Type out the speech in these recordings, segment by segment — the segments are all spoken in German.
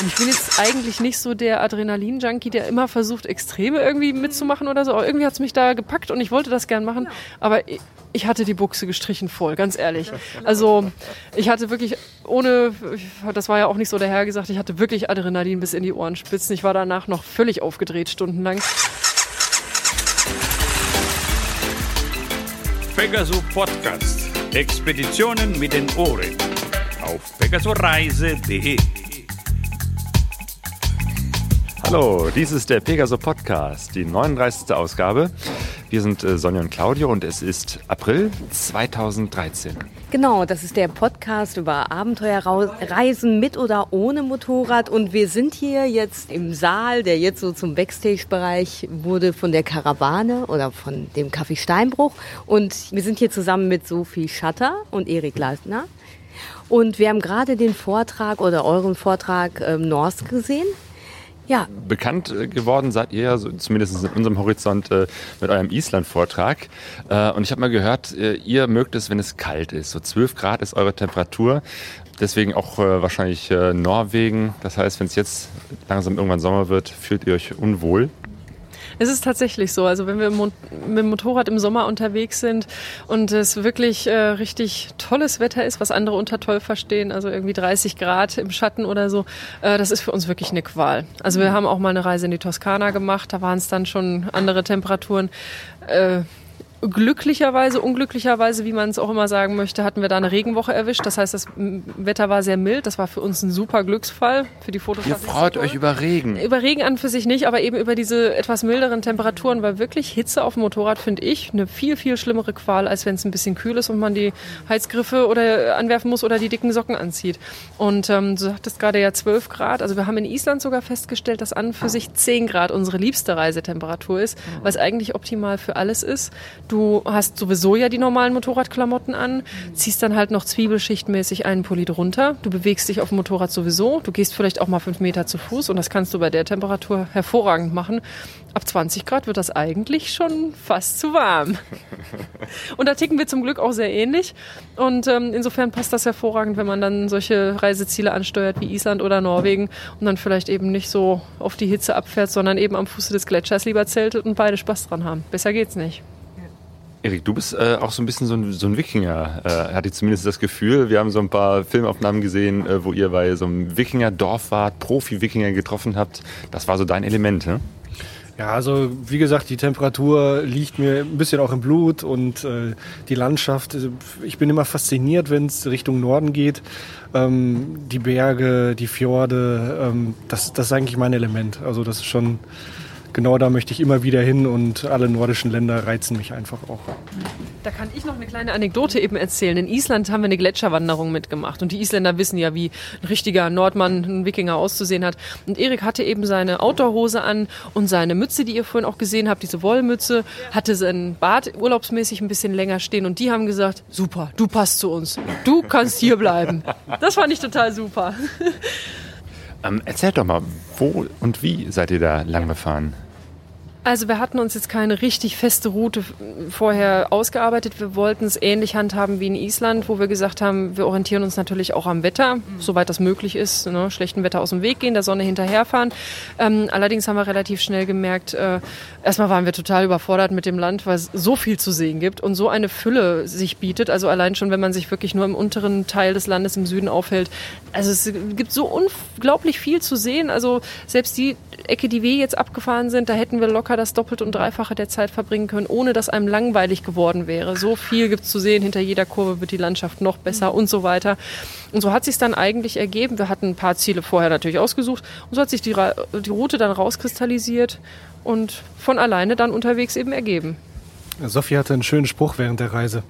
Und ich bin jetzt eigentlich nicht so der Adrenalin-Junkie, der immer versucht, Extreme irgendwie mitzumachen oder so. Aber irgendwie hat es mich da gepackt und ich wollte das gern machen. Aber ich hatte die Buchse gestrichen voll, ganz ehrlich. Also ich hatte wirklich ohne, das war ja auch nicht so daher gesagt, ich hatte wirklich Adrenalin bis in die Ohrenspitzen. Ich war danach noch völlig aufgedreht stundenlang. Pegaso Podcast. Expeditionen mit den Ohren. Auf pegasoreise.de. Hallo, dies ist der Pegaso Podcast, die 39. Ausgabe. Wir sind äh, Sonja und Claudio und es ist April 2013. Genau, das ist der Podcast über Abenteuerreisen mit oder ohne Motorrad und wir sind hier jetzt im Saal, der jetzt so zum Backstage-Bereich wurde von der Karawane oder von dem Café Steinbruch und wir sind hier zusammen mit Sophie Schatter und Erik Leitner. Und wir haben gerade den Vortrag oder euren Vortrag ähm, Norsk gesehen. Ja. Bekannt äh, geworden seid ihr, so zumindest in unserem Horizont, äh, mit eurem Island-Vortrag. Äh, und ich habe mal gehört, ihr mögt es, wenn es kalt ist. So 12 Grad ist eure Temperatur. Deswegen auch wahrscheinlich Norwegen. Das heißt, wenn es jetzt langsam irgendwann Sommer wird, fühlt ihr euch unwohl. Es ist tatsächlich so. Also wenn wir mit dem Motorrad im Sommer unterwegs sind und es wirklich äh, richtig tolles Wetter ist, was andere unter toll verstehen, also irgendwie 30 Grad im Schatten oder so, äh, das ist für uns wirklich eine Qual. Also wir haben auch mal eine Reise in die Toskana gemacht, da waren es dann schon andere Temperaturen. Äh, glücklicherweise, unglücklicherweise, wie man es auch immer sagen möchte, hatten wir da eine Regenwoche erwischt. Das heißt, das Wetter war sehr mild. Das war für uns ein super Glücksfall für die Fotos. Ihr freut euch über Regen. Über Regen an für sich nicht, aber eben über diese etwas milderen Temperaturen, weil wirklich Hitze auf dem Motorrad finde ich eine viel, viel schlimmere Qual, als wenn es ein bisschen kühl ist und man die Heizgriffe oder anwerfen muss oder die dicken Socken anzieht. Und ähm, du sagtest gerade ja 12 Grad. Also wir haben in Island sogar festgestellt, dass an für sich 10 Grad unsere liebste Reisetemperatur ist, was eigentlich optimal für alles ist. Du Du hast sowieso ja die normalen Motorradklamotten an, ziehst dann halt noch zwiebelschichtmäßig einen Pulli drunter. Du bewegst dich auf dem Motorrad sowieso. Du gehst vielleicht auch mal fünf Meter zu Fuß und das kannst du bei der Temperatur hervorragend machen. Ab 20 Grad wird das eigentlich schon fast zu warm. Und da ticken wir zum Glück auch sehr ähnlich. Und ähm, insofern passt das hervorragend, wenn man dann solche Reiseziele ansteuert wie Island oder Norwegen und dann vielleicht eben nicht so auf die Hitze abfährt, sondern eben am Fuße des Gletschers lieber zeltet und beide Spaß dran haben. Besser geht's nicht. Erik, du bist äh, auch so ein bisschen so ein, so ein Wikinger, äh, hatte ich zumindest das Gefühl. Wir haben so ein paar Filmaufnahmen gesehen, äh, wo ihr bei so einem Wikinger-Dorf wart, Profi-Wikinger getroffen habt. Das war so dein Element, ne? Ja, also wie gesagt, die Temperatur liegt mir ein bisschen auch im Blut und äh, die Landschaft. Also, ich bin immer fasziniert, wenn es Richtung Norden geht. Ähm, die Berge, die Fjorde, ähm, das, das ist eigentlich mein Element. Also das ist schon genau da möchte ich immer wieder hin und alle nordischen Länder reizen mich einfach auch. Da kann ich noch eine kleine Anekdote eben erzählen. In Island haben wir eine Gletscherwanderung mitgemacht und die Isländer wissen ja, wie ein richtiger Nordmann, ein Wikinger auszusehen hat. Und Erik hatte eben seine Outdoor-Hose an und seine Mütze, die ihr vorhin auch gesehen habt, diese Wollmütze, hatte seinen Bart urlaubsmäßig ein bisschen länger stehen und die haben gesagt, super, du passt zu uns, du kannst hier bleiben. Das fand ich total super. Ähm, erzählt doch mal, wo und wie seid ihr da lang gefahren? Also wir hatten uns jetzt keine richtig feste Route vorher ausgearbeitet. Wir wollten es ähnlich handhaben wie in Island, wo wir gesagt haben, wir orientieren uns natürlich auch am Wetter, mhm. soweit das möglich ist, ne, schlechten Wetter aus dem Weg gehen, der Sonne hinterherfahren. Ähm, allerdings haben wir relativ schnell gemerkt, äh, erstmal waren wir total überfordert mit dem Land, weil es so viel zu sehen gibt und so eine Fülle sich bietet. Also allein schon, wenn man sich wirklich nur im unteren Teil des Landes im Süden aufhält. Also es gibt so unglaublich viel zu sehen. Also selbst die Ecke, die wir jetzt abgefahren sind, da hätten wir locker locker das Doppelte und Dreifache der Zeit verbringen können, ohne dass einem langweilig geworden wäre. So viel gibt es zu sehen, hinter jeder Kurve wird die Landschaft noch besser mhm. und so weiter. Und so hat sich dann eigentlich ergeben. Wir hatten ein paar Ziele vorher natürlich ausgesucht und so hat sich die, die Route dann rauskristallisiert und von alleine dann unterwegs eben ergeben. Sophie hatte einen schönen Spruch während der Reise.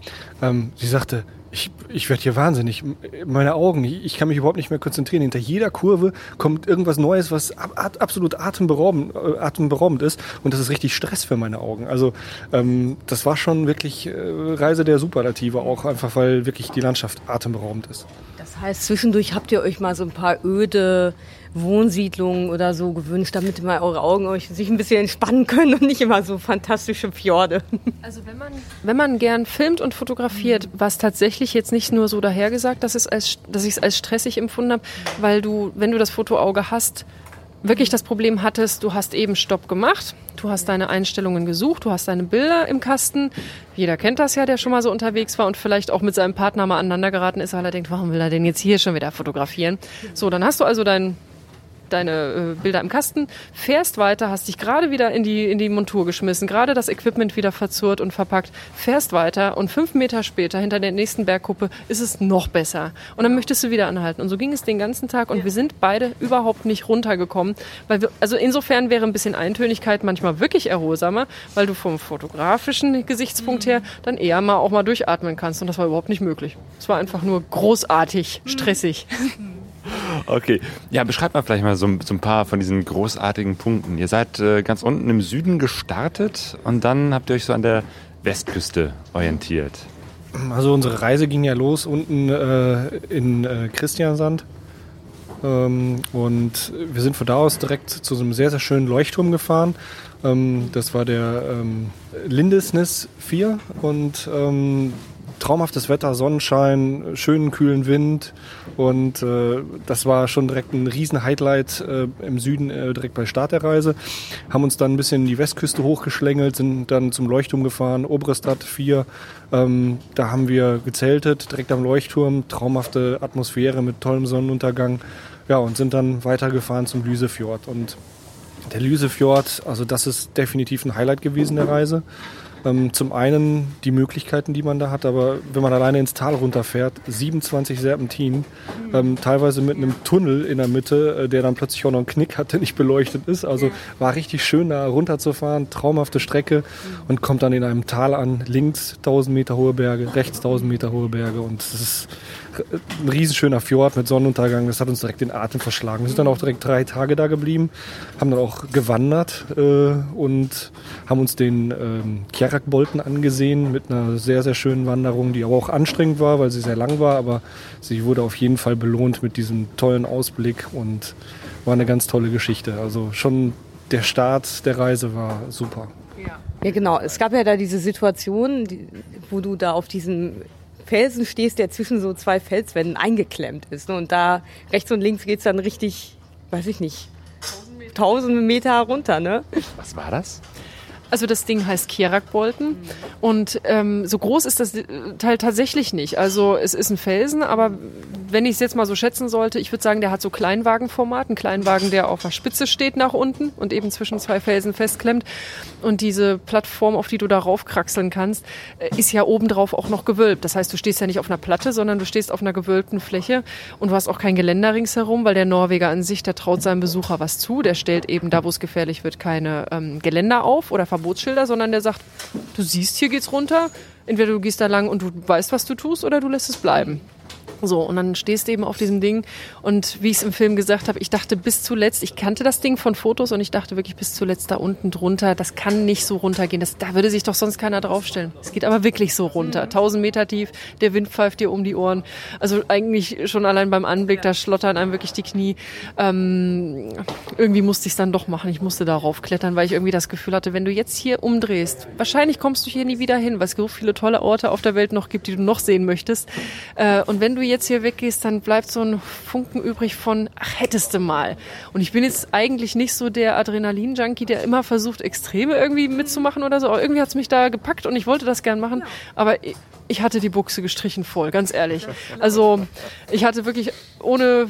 Ähm, sie sagte, ich, ich werde hier wahnsinnig. Meine Augen, ich kann mich überhaupt nicht mehr konzentrieren. Hinter jeder Kurve kommt irgendwas Neues, was ab, absolut atemberaubend, äh, atemberaubend ist. Und das ist richtig Stress für meine Augen. Also ähm, das war schon wirklich äh, Reise der Superlative, auch einfach weil wirklich die Landschaft atemberaubend ist. Da Das heißt, zwischendurch habt ihr euch mal so ein paar öde Wohnsiedlungen oder so gewünscht, damit mal eure Augen euch sich ein bisschen entspannen können und nicht immer so fantastische Fjorde. Also wenn man, wenn man gern filmt und fotografiert, war es tatsächlich jetzt nicht nur so dahergesagt, dass, es als, dass ich es als stressig empfunden habe, weil du, wenn du das Fotoauge hast, wirklich das Problem hattest, du hast eben Stopp gemacht, du hast deine Einstellungen gesucht, du hast deine Bilder im Kasten. Jeder kennt das ja, der schon mal so unterwegs war und vielleicht auch mit seinem Partner mal aneinander geraten ist, weil er denkt, warum will er denn jetzt hier schon wieder fotografieren? So, dann hast du also dein deine äh, Bilder im Kasten, fährst weiter, hast dich gerade wieder in die, in die Montur geschmissen, gerade das Equipment wieder verzurrt und verpackt, fährst weiter und fünf Meter später hinter der nächsten Bergkuppe ist es noch besser. Und dann möchtest du wieder anhalten. Und so ging es den ganzen Tag und ja. wir sind beide überhaupt nicht runtergekommen. Weil wir, also insofern wäre ein bisschen Eintönigkeit manchmal wirklich erholsamer, weil du vom fotografischen Gesichtspunkt mhm. her dann eher mal auch mal durchatmen kannst. Und das war überhaupt nicht möglich. Es war einfach nur großartig, stressig. Mhm. Okay, ja, beschreibt mal vielleicht mal so, so, ein paar von diesen großartigen Punkten. Ihr seid äh, ganz unten im Süden gestartet und dann habt ihr euch so an der Westküste orientiert. Also unsere Reise ging ja los unten äh, in äh, Christiansand. Ähm, und wir sind von da aus direkt zu so einem sehr, sehr schönen Leuchtturm gefahren. Ähm, das war der ähm, Lindesnis 4 und ähm, traumhaftes Wetter, Sonnenschein, schönen kühlen Wind und äh, das war schon direkt ein riesen Highlight äh, im Süden, äh, direkt bei Start der Reise. Haben uns dann ein bisschen die Westküste hochgeschlängelt, sind dann zum Leuchtturm gefahren, Oberestadt 4. Ähm, da haben wir gezeltet, direkt am Leuchtturm, traumhafte Atmosphäre mit tollem Sonnenuntergang. Ja, und sind dann weitergefahren zum Lüsefjord. Und der Lüsefjord, also das ist definitiv ein Highlight gewesen der Reise. Ähm, zum einen die Möglichkeiten, die man da hat, aber wenn man alleine ins Tal runterfährt, 27 Serpentinen, ähm, teilweise mit einem Tunnel in der Mitte, äh, der dann plötzlich auch noch einen Knick hat, der nicht beleuchtet ist. Also war richtig schön da runterzufahren, traumhafte Strecke und kommt dann in einem Tal an, links 1000 Meter hohe Berge, rechts 1000 Meter hohe Berge und das ist ein riesenschöner Fjord mit Sonnenuntergang. Das hat uns direkt den Atem verschlagen. Wir sind dann auch direkt drei Tage da geblieben, haben dann auch gewandert äh, und haben uns den ähm, Kjerakbolten angesehen mit einer sehr, sehr schönen Wanderung, die aber auch anstrengend war, weil sie sehr lang war. Aber sie wurde auf jeden Fall belohnt mit diesem tollen Ausblick und war eine ganz tolle Geschichte. Also schon der Start der Reise war super. Ja, genau. Es gab ja da diese Situation, die, wo du da auf diesem Felsen stehst, der zwischen so zwei Felswänden eingeklemmt ist. Ne? Und da rechts und links geht es dann richtig, weiß ich nicht, tausende Meter runter. Ne? Was war das? Also das Ding heißt Kierakbolten und ähm, so groß ist das Teil tatsächlich nicht. Also es ist ein Felsen, aber wenn ich es jetzt mal so schätzen sollte, ich würde sagen, der hat so Kleinwagenformat, ein Kleinwagen, der auf der Spitze steht nach unten und eben zwischen zwei Felsen festklemmt. Und diese Plattform, auf die du da raufkraxeln kannst, äh, ist ja obendrauf auch noch gewölbt. Das heißt, du stehst ja nicht auf einer Platte, sondern du stehst auf einer gewölbten Fläche und du hast auch kein Geländer ringsherum, weil der Norweger an sich, der traut seinem Besucher was zu. Der stellt eben da, wo es gefährlich wird, keine ähm, Geländer auf oder Verbotsschilder, sondern der sagt, du siehst, hier geht's runter. Entweder du gehst da lang und du weißt, was du tust, oder du lässt es bleiben. So, und dann stehst du eben auf diesem Ding. Und wie ich es im Film gesagt habe, ich dachte bis zuletzt, ich kannte das Ding von Fotos und ich dachte wirklich bis zuletzt da unten drunter, das kann nicht so runtergehen. Das, da würde sich doch sonst keiner draufstellen. Es geht aber wirklich so runter. 1000 Meter tief, der Wind pfeift dir um die Ohren. Also eigentlich schon allein beim Anblick, da schlottern einem wirklich die Knie. Ähm, irgendwie musste ich es dann doch machen. Ich musste darauf klettern, weil ich irgendwie das Gefühl hatte, wenn du jetzt hier umdrehst, wahrscheinlich kommst du hier nie wieder hin, weil es so viele tolle Orte auf der Welt noch gibt, die du noch sehen möchtest. Äh, und wenn du jetzt hier weggehst, dann bleibt so ein Funken übrig von, ach, hättest du mal. Und ich bin jetzt eigentlich nicht so der Adrenalin-Junkie, der immer versucht, Extreme irgendwie mitzumachen oder so. Aber irgendwie hat es mich da gepackt und ich wollte das gern machen. Aber ich hatte die Buchse gestrichen voll, ganz ehrlich. Also ich hatte wirklich ohne,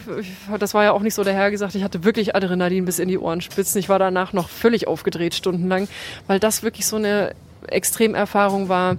das war ja auch nicht so der Herr gesagt, ich hatte wirklich Adrenalin bis in die Ohrenspitzen. Ich war danach noch völlig aufgedreht stundenlang, weil das wirklich so eine Extremerfahrung war.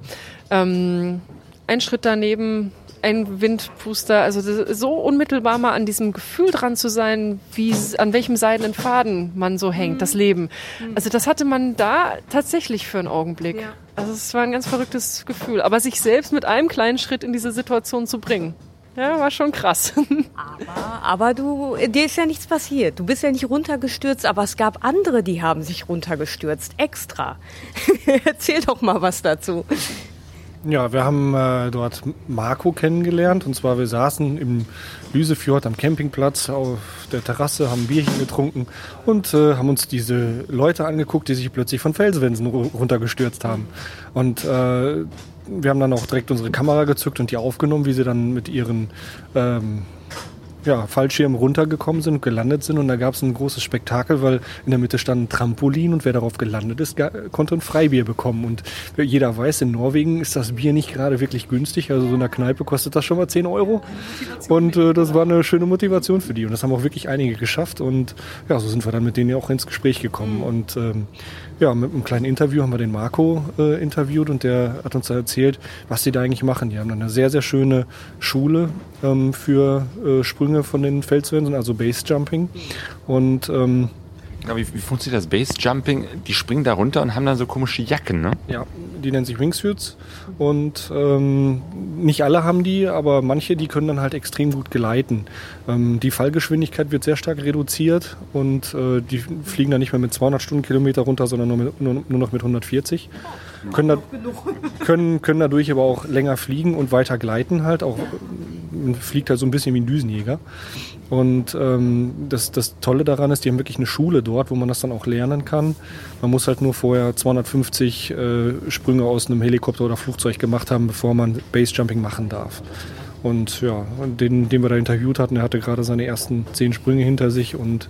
Ähm, ein Schritt daneben ein Windpuster, also so unmittelbar mal an diesem Gefühl dran zu sein, wie an welchem seidenen Faden man so hängt, mhm. das Leben. Mhm. Also das hatte man da tatsächlich für einen Augenblick. Ja. Also es war ein ganz verrücktes Gefühl. Aber sich selbst mit einem kleinen Schritt in diese Situation zu bringen, ja, war schon krass. Aber, aber du, dir ist ja nichts passiert. Du bist ja nicht runtergestürzt, aber es gab andere, die haben sich runtergestürzt, extra. Erzähl doch mal was dazu. Ja, wir haben äh, dort Marco kennengelernt. Und zwar, wir saßen im Lüsefjord am Campingplatz auf der Terrasse, haben Bierchen getrunken und äh, haben uns diese Leute angeguckt, die sich plötzlich von Felswänsen ru- runtergestürzt haben. Und äh, wir haben dann auch direkt unsere Kamera gezückt und die aufgenommen, wie sie dann mit ihren ähm, ja, Fallschirmen runtergekommen sind und gelandet sind. Und da gab es ein großes Spektakel, weil in der Mitte stand ein Trampolin und wer darauf gelandet ist, konnte ein Freibier bekommen. Und jeder weiß, in Norwegen ist das Bier nicht gerade wirklich günstig. Also so in der Kneipe kostet das schon mal 10 Euro. Und äh, das war eine schöne Motivation für die. Und das haben auch wirklich einige geschafft. Und ja, so sind wir dann mit denen ja auch ins Gespräch gekommen. Und ähm, ja, mit einem kleinen Interview haben wir den Marco äh, interviewt und der hat uns erzählt, was die da eigentlich machen. Die haben eine sehr, sehr schöne Schule ähm, für äh, Sprünge von den Felswänden, also Basejumping. Und ähm, Ja, wie, wie funktioniert das Base-Jumping? Die springen da runter und haben dann so komische Jacken, ne? ja, die nennen sich Wingsuits. Und ähm, nicht alle haben die, aber manche, die können dann halt extrem gut gleiten. Ähm, die Fallgeschwindigkeit wird sehr stark reduziert und äh, die fliegen dann nicht mehr mit 200 Stundenkilometer runter, sondern nur, mit, nur, nur noch mit 140. Können, da, können, können dadurch aber auch länger fliegen und weiter gleiten halt. Auch, man fliegt halt so ein bisschen wie ein Düsenjäger. Und ähm, das, das Tolle daran ist, die haben wirklich eine Schule dort, wo man das dann auch lernen kann. Man muss halt nur vorher 250 äh, Sprünge aus einem Helikopter oder Flugzeug gemacht haben, bevor man Basejumping machen darf. Und ja, den, den wir da interviewt hatten, der hatte gerade seine ersten zehn Sprünge hinter sich und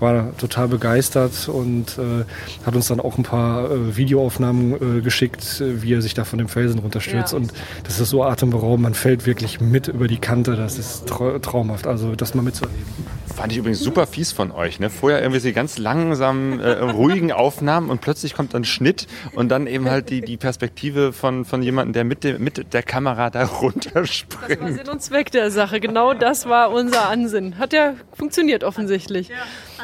war total begeistert und äh, hat uns dann auch ein paar äh, Videoaufnahmen äh, geschickt, äh, wie er sich da von dem Felsen runterstürzt. Ja. Und das ist so atemberaubend, man fällt wirklich mit über die Kante. Das ist trau traumhaft, also das mal mitzuerleben. Fand ich übrigens super fies von euch. Ne? Vorher irgendwie so ganz langsamen, äh, ruhigen Aufnahmen und plötzlich kommt dann Schnitt und dann eben halt die, die Perspektive von, von jemandem, der mit, dem, mit der Kamera da runterspringt. Sinn und Zweck der Sache. Genau das war unser Ansinn. Hat ja funktioniert offensichtlich.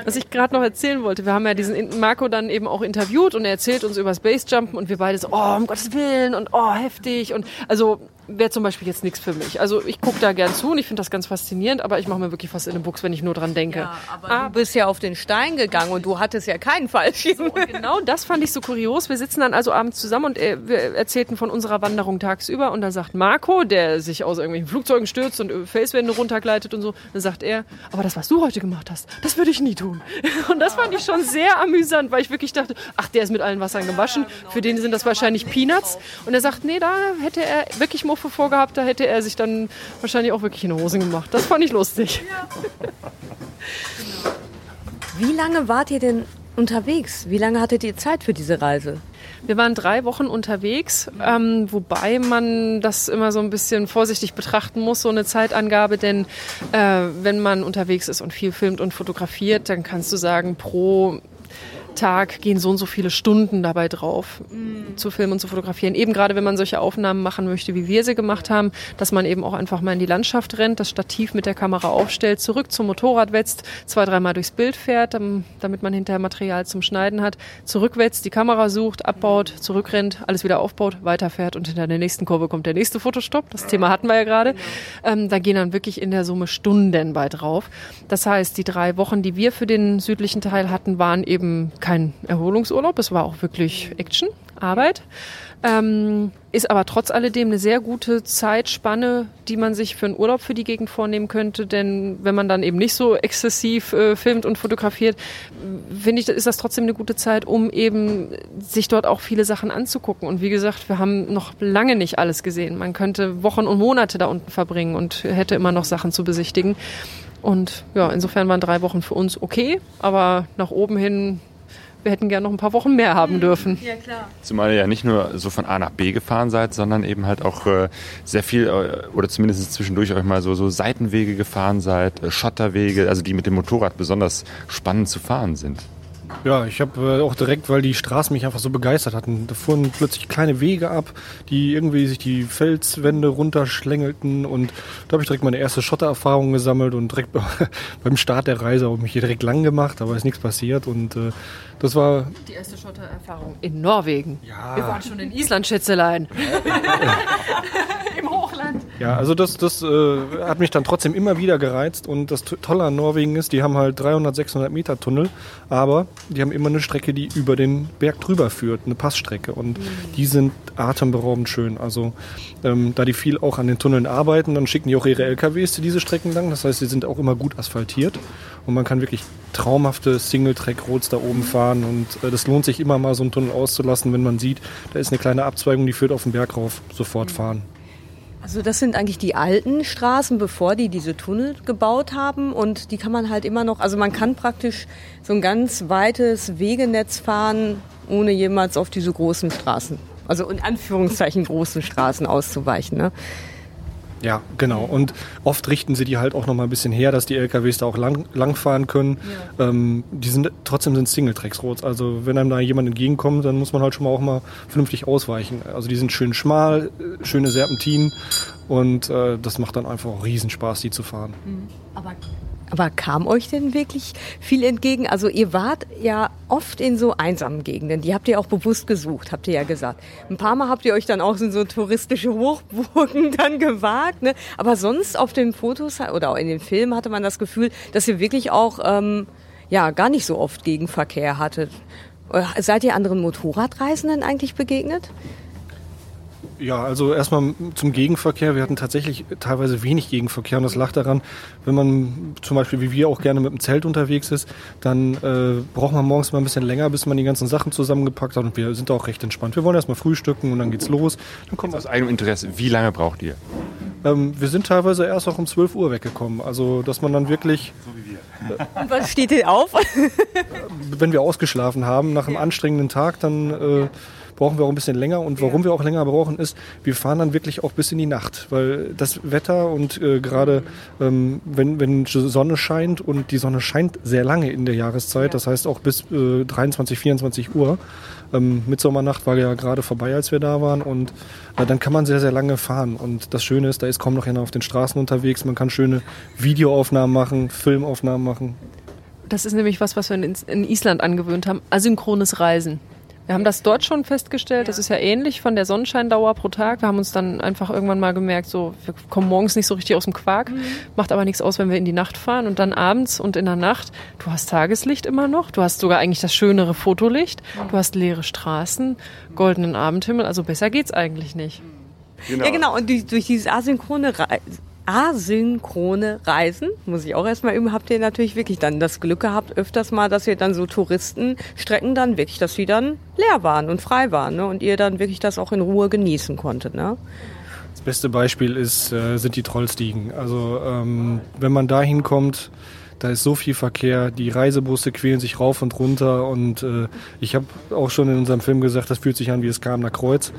Was ich gerade noch erzählen wollte, wir haben ja diesen Marco dann eben auch interviewt und er erzählt uns über das Basejumpen und wir beide so, oh, um Gottes Willen und oh, heftig. Und also wäre zum Beispiel jetzt nichts für mich. Also ich gucke da gern zu und ich finde das ganz faszinierend, aber ich mache mir wirklich fast in den Buchs, wenn ich nur dran denke. Aber du bist ja auf den Stein gegangen und du hattest ja keinen Fallschirm. Und genau das fand ich so kurios. Wir sitzen dann also abends zusammen und äh, wir erzählten von unserer Wanderung tagsüber und dann sagt Marco, der sich aus irgendwelchen Flugzeugen stürzt und äh, Felswände runtergleitet und so, dann sagt er, aber das, was du heute gemacht hast, das würde ich nie tun. Und das fand ich schon sehr amüsant, weil ich wirklich dachte, ach, der ist mit allen Wassern gewaschen, für den sind das wahrscheinlich Peanuts. Und er sagt, nee, da hätte er wirklich Muffe vorgehabt, da hätte er sich dann wahrscheinlich auch wirklich in Hosen gemacht. Das fand ich lustig. Wie lange wart ihr denn unterwegs? Wie lange hattet ihr Zeit für diese Reise? Wir waren drei Wochen unterwegs, ähm, wobei man das immer so ein bisschen vorsichtig betrachten muss, so eine Zeitangabe, denn äh, wenn man unterwegs ist und viel filmt und fotografiert, dann kannst du sagen, pro Tag gehen so und so viele Stunden dabei drauf, zu filmen und zu fotografieren. Eben gerade, wenn man solche Aufnahmen machen möchte, wie wir sie gemacht haben, dass man eben auch einfach mal in die Landschaft rennt, das Stativ mit der Kamera aufstellt, zurück zum Motorrad wetzt, zwei, dreimal durchs Bild fährt, dam- damit man hinterher Material zum Schneiden hat, zurückwetzt, die Kamera sucht, abbaut, zurückrennt, alles wieder aufbaut, weiterfährt und hinter der nächsten Kurve kommt der nächste Fotostopp. Das Thema hatten wir ja gerade. Ähm, da gehen dann wirklich in der Summe Stunden bei drauf. Das heißt, die drei Wochen, die wir für den südlichen Teil hatten, waren eben kein Erholungsurlaub. Es war auch wirklich Action, Arbeit. Ähm, ist aber trotz alledem eine sehr gute Zeitspanne, die man sich für einen Urlaub für die Gegend vornehmen könnte. Denn wenn man dann eben nicht so exzessiv äh, filmt und fotografiert, finde ich, ist das trotzdem eine gute Zeit, um eben sich dort auch viele Sachen anzugucken. Und wie gesagt, wir haben noch lange nicht alles gesehen. Man könnte Wochen und Monate da unten verbringen und hätte immer noch Sachen zu besichtigen. Und ja, insofern waren drei Wochen für uns okay, aber nach oben hin, wir hätten gern noch ein paar Wochen mehr haben dürfen. Zumal ihr ja nicht nur so von A nach B gefahren seid, sondern eben halt auch äh, sehr viel äh, oder zumindest zwischendurch euch mal so, so Seitenwege gefahren seid, äh, Schotterwege, also die mit dem Motorrad besonders spannend zu fahren sind. Ja, ich habe äh, auch direkt, weil die Straßen mich einfach so begeistert hatten, da fuhren plötzlich kleine Wege ab, die irgendwie sich die Felswände runterschlängelten und da habe ich direkt meine erste Schottererfahrung gesammelt und direkt beim Start der Reise habe ich mich hier direkt lang gemacht, aber ist nichts passiert und äh, das war Die erste Schottererfahrung in Norwegen. Ja. Wir waren schon in Island, Schätzelein. Im. Ja, also das, das äh, hat mich dann trotzdem immer wieder gereizt und das Tolle an Norwegen ist, die haben halt 300, 600 Meter Tunnel, aber die haben immer eine Strecke, die über den Berg drüber führt, eine Passstrecke und die sind atemberaubend schön. Also ähm, da die viel auch an den Tunneln arbeiten, dann schicken die auch ihre LKWs zu diese Strecken lang, das heißt, sie sind auch immer gut asphaltiert und man kann wirklich traumhafte Single-Track-Roads da oben fahren und äh, das lohnt sich immer mal so einen Tunnel auszulassen, wenn man sieht, da ist eine kleine Abzweigung, die führt auf den Berg rauf, sofort fahren. Also das sind eigentlich die alten Straßen, bevor die diese Tunnel gebaut haben und die kann man halt immer noch, also man kann praktisch so ein ganz weites Wegenetz fahren, ohne jemals auf diese großen Straßen, also in Anführungszeichen großen Straßen auszuweichen. Ne? Ja, genau. Und oft richten sie die halt auch noch mal ein bisschen her, dass die LKWs da auch lang, langfahren können. Ja. Ähm, die sind trotzdem sind Single-Tracks-Roads. Also wenn einem da jemand entgegenkommt, dann muss man halt schon mal auch mal vernünftig ausweichen. Also die sind schön schmal, äh, schöne Serpentinen und äh, das macht dann einfach auch Riesenspaß, die zu fahren. Mhm. Aber aber kam euch denn wirklich viel entgegen? Also ihr wart ja oft in so einsamen Gegenden. Die habt ihr auch bewusst gesucht, habt ihr ja gesagt. Ein paar Mal habt ihr euch dann auch in so touristische Hochburgen dann gewagt. Ne? Aber sonst auf den Fotos oder auch in den Filmen hatte man das Gefühl, dass ihr wirklich auch ähm, ja gar nicht so oft Gegenverkehr hattet. Äh, seid ihr anderen Motorradreisenden eigentlich begegnet? Ja, also erstmal zum Gegenverkehr. Wir hatten tatsächlich teilweise wenig Gegenverkehr und das lag daran, wenn man zum Beispiel wie wir auch gerne mit dem Zelt unterwegs ist, dann äh, braucht man morgens mal ein bisschen länger, bis man die ganzen Sachen zusammengepackt hat und wir sind da auch recht entspannt. Wir wollen erstmal frühstücken und dann geht's los. Dann kommt aus eigenem Interesse, wie lange braucht ihr? Ähm, wir sind teilweise erst auch um 12 Uhr weggekommen. Also, dass man dann wirklich. So wie wir. Und was steht denn auf? wenn wir ausgeschlafen haben nach einem anstrengenden Tag, dann äh, brauchen wir auch ein bisschen länger. Und warum ja. wir auch länger brauchen, ist, wir fahren dann wirklich auch bis in die Nacht, weil das Wetter und äh, gerade ähm, wenn, wenn Sonne scheint und die Sonne scheint sehr lange in der Jahreszeit, ja. das heißt auch bis äh, 23, 24 Uhr. Ähm, Mitsommernacht war ja gerade vorbei, als wir da waren und äh, dann kann man sehr, sehr lange fahren. Und das Schöne ist, da ist kaum noch einer auf den Straßen unterwegs. Man kann schöne Videoaufnahmen machen, Filmaufnahmen machen. Das ist nämlich was, was wir in Island angewöhnt haben. Asynchrones Reisen. Wir haben das dort schon festgestellt. Das ist ja ähnlich von der Sonnenscheindauer pro Tag. Wir haben uns dann einfach irgendwann mal gemerkt, so, wir kommen morgens nicht so richtig aus dem Quark. Mhm. Macht aber nichts aus, wenn wir in die Nacht fahren. Und dann abends und in der Nacht, du hast Tageslicht immer noch. Du hast sogar eigentlich das schönere Fotolicht. Du hast leere Straßen, goldenen Abendhimmel. Also besser geht's eigentlich nicht. Genau. Ja, genau. Und durch, durch dieses asynchrone asynchrone Reisen, muss ich auch erstmal üben, habt ihr natürlich wirklich dann das Glück gehabt, öfters mal, dass ihr dann so Touristenstrecken dann wirklich, dass sie dann leer waren und frei waren ne? und ihr dann wirklich das auch in Ruhe genießen konntet. Ne? Das beste Beispiel ist, äh, sind die Trollstiegen. Also ähm, wenn man da hinkommt, da ist so viel Verkehr, die Reisebusse quälen sich rauf und runter und äh, ich habe auch schon in unserem Film gesagt, das fühlt sich an wie das Kamener Kreuz.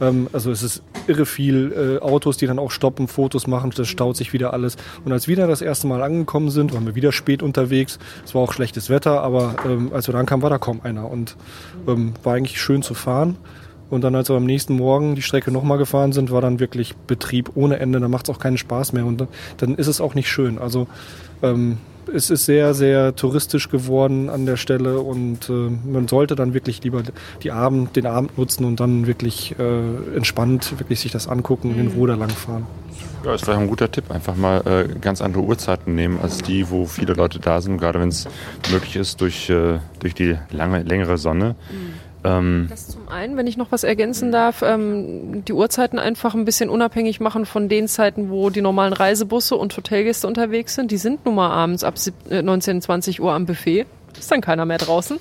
Ähm, also es ist irre viel äh, Autos, die dann auch stoppen, Fotos machen, das staut sich wieder alles. Und als wir da das erste Mal angekommen sind, waren wir wieder spät unterwegs. Es war auch schlechtes Wetter, aber ähm, als wir dann kamen, war da kaum einer und ähm, war eigentlich schön zu fahren. Und dann, als wir am nächsten Morgen die Strecke nochmal gefahren sind, war dann wirklich Betrieb ohne Ende. Da macht es auch keinen Spaß mehr. Und dann, dann ist es auch nicht schön. Also ähm, es ist sehr, sehr touristisch geworden an der Stelle und äh, man sollte dann wirklich lieber die Abend, den Abend nutzen und dann wirklich äh, entspannt wirklich sich das angucken und in Ruhe da langfahren. Ja, ist vielleicht ein guter Tipp. Einfach mal äh, ganz andere Uhrzeiten nehmen als die, wo viele Leute da sind, gerade wenn es möglich ist durch, äh, durch die lange, längere Sonne. Mhm das zum einen, wenn ich noch was ergänzen darf, ähm, die Uhrzeiten einfach ein bisschen unabhängig machen von den Zeiten, wo die normalen Reisebusse und Hotelgäste unterwegs sind. Die sind nun mal abends ab 19, 20 äh, Uhr am Buffet ist dann keiner mehr draußen.